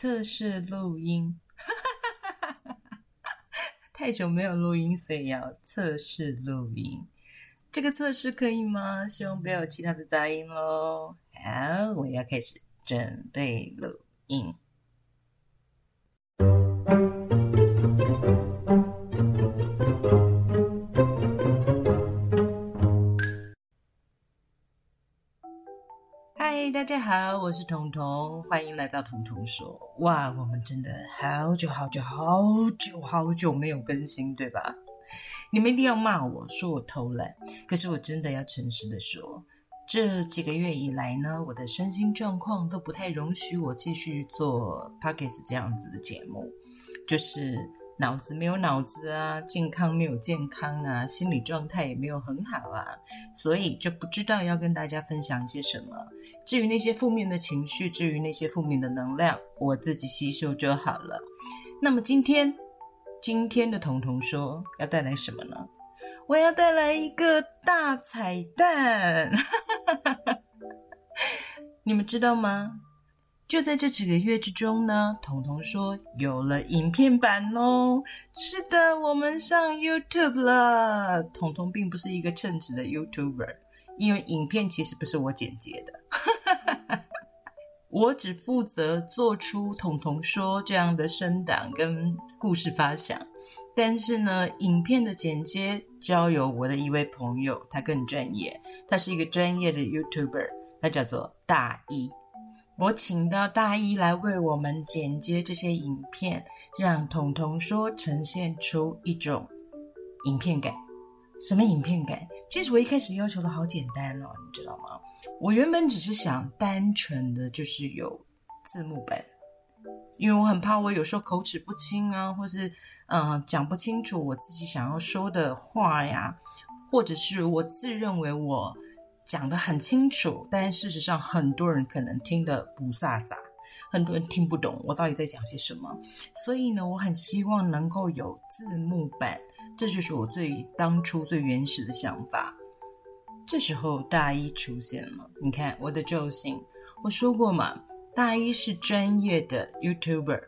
测试录音，太久没有录音，所以要测试录音。这个测试可以吗？希望不要有其他的杂音喽。好，我要开始准备录音。嗨，大家好，我是彤彤，欢迎来到彤彤说。哇，我们真的好久好久好久好久没有更新，对吧？你们一定要骂我说我偷懒，可是我真的要诚实的说，这几个月以来呢，我的身心状况都不太容许我继续做 p o c k e t 这样子的节目，就是脑子没有脑子啊，健康没有健康啊，心理状态也没有很好啊，所以就不知道要跟大家分享一些什么。至于那些负面的情绪，至于那些负面的能量，我自己吸收就好了。那么今天。今天的彤彤说要带来什么呢？我要带来一个大彩蛋，你们知道吗？就在这几个月之中呢，彤彤说有了影片版哦。是的，我们上 YouTube 了。彤彤并不是一个称职的 YouTuber，因为影片其实不是我剪接的。我只负责做出“彤彤说”这样的声档跟故事发想，但是呢，影片的剪接交由我的一位朋友，他更专业，他是一个专业的 YouTuber，他叫做大一。我请到大一来为我们剪接这些影片，让“彤彤说”呈现出一种影片感。什么影片感？其实我一开始要求的好简单哦，你知道吗？我原本只是想单纯的就是有字幕本，因为我很怕我有时候口齿不清啊，或是嗯讲不清楚我自己想要说的话呀，或者是我自认为我讲的很清楚，但事实上很多人可能听得不飒飒，很多人听不懂我到底在讲些什么，所以呢，我很希望能够有字幕版。这就是我最当初最原始的想法。这时候大一出现了，你看我的救星。我说过嘛，大一是专业的 YouTuber，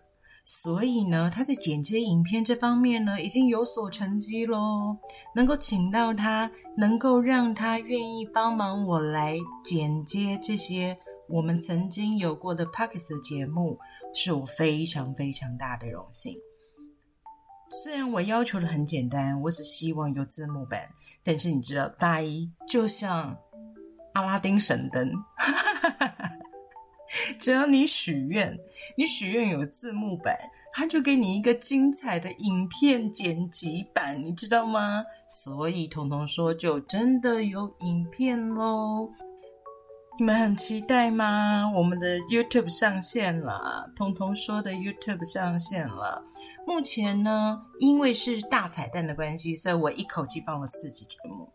所以呢，他在剪接影片这方面呢，已经有所成绩喽。能够请到他，能够让他愿意帮忙我来剪接这些我们曾经有过的 p o c k e t 的节目，是我非常非常大的荣幸。虽然我要求的很简单，我只希望有字幕版，但是你知道，大一就像阿拉丁神灯，哈哈哈哈只要你许愿，你许愿有字幕版，他就给你一个精彩的影片剪辑版，你知道吗？所以彤彤说，就真的有影片喽。你们很期待吗？我们的 YouTube 上线了，彤彤说的 YouTube 上线了。目前呢，因为是大彩蛋的关系，所以我一口气放了四集节目，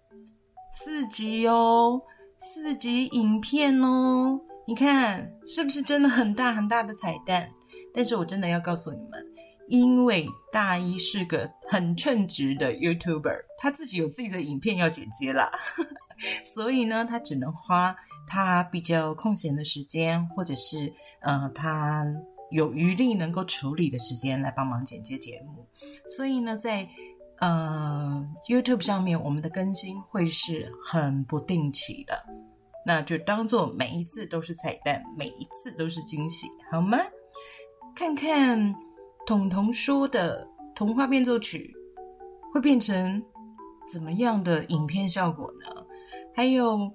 四集哦，四集影片哦。你看是不是真的很大很大的彩蛋？但是我真的要告诉你们，因为大一是个很称职的 YouTuber，他自己有自己的影片要剪接啦，所以呢，他只能花。他比较空闲的时间，或者是呃，他有余力能够处理的时间来帮忙剪接节目。所以呢，在呃 YouTube 上面，我们的更新会是很不定期的，那就当做每一次都是彩蛋，每一次都是惊喜，好吗？看看彤彤说的童话变奏曲会变成怎么样的影片效果呢？还有。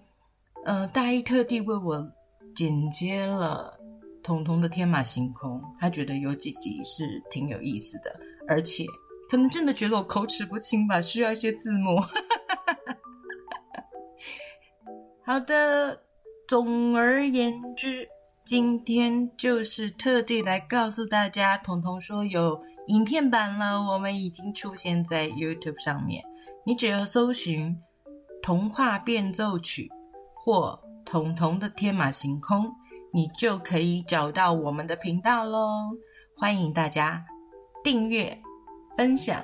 呃，大一特地为我剪接了彤彤的天马行空，他觉得有几集是挺有意思的，而且可能真的觉得我口齿不清吧，需要一些字幕。好的，总而言之，今天就是特地来告诉大家，彤彤说有影片版了，我们已经出现在 YouTube 上面，你只要搜寻《童话变奏曲》。或彤彤的天马行空，你就可以找到我们的频道喽。欢迎大家订阅、分享、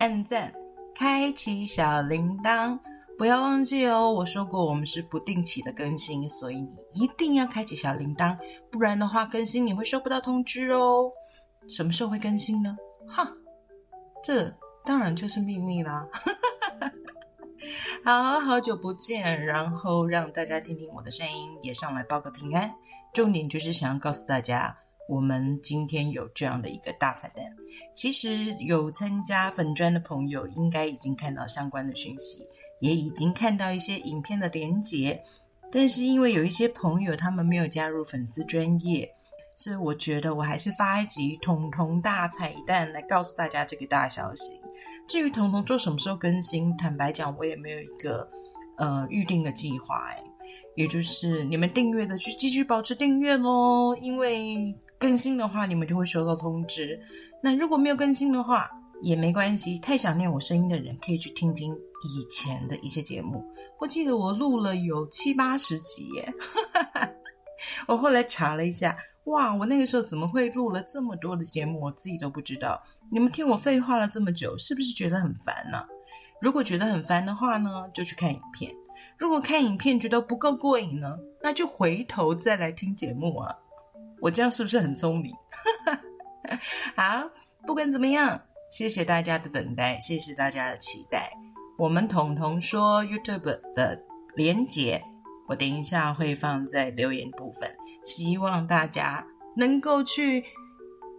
按赞、开启小铃铛。不要忘记哦，我说过我们是不定期的更新，所以你一定要开启小铃铛，不然的话更新你会收不到通知哦。什么时候会更新呢？哈，这当然就是秘密啦。好好久不见，然后让大家听听我的声音，也上来报个平安。重点就是想要告诉大家，我们今天有这样的一个大彩蛋。其实有参加粉专的朋友，应该已经看到相关的讯息。也已经看到一些影片的连结，但是因为有一些朋友他们没有加入粉丝专业，所以我觉得我还是发一集彤彤大彩蛋来告诉大家这个大消息。至于彤彤做什么时候更新，坦白讲我也没有一个呃预定的计划哎，也就是你们订阅的就继续保持订阅喽，因为更新的话你们就会收到通知。那如果没有更新的话，也没关系，太想念我声音的人可以去听听以前的一些节目。我记得我录了有七八十集耶，我后来查了一下，哇，我那个时候怎么会录了这么多的节目？我自己都不知道。你们听我废话了这么久，是不是觉得很烦呢？如果觉得很烦的话呢，就去看影片；如果看影片觉得不够过瘾呢，那就回头再来听节目啊。我这样是不是很聪明？好，不管怎么样。谢谢大家的等待，谢谢大家的期待。我们彤彤说 YouTube 的连接，我等一下会放在留言部分，希望大家能够去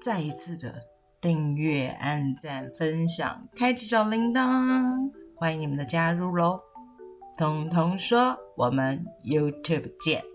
再一次的订阅、按赞、分享、开启小铃铛，欢迎你们的加入喽！彤彤说，我们 YouTube 见。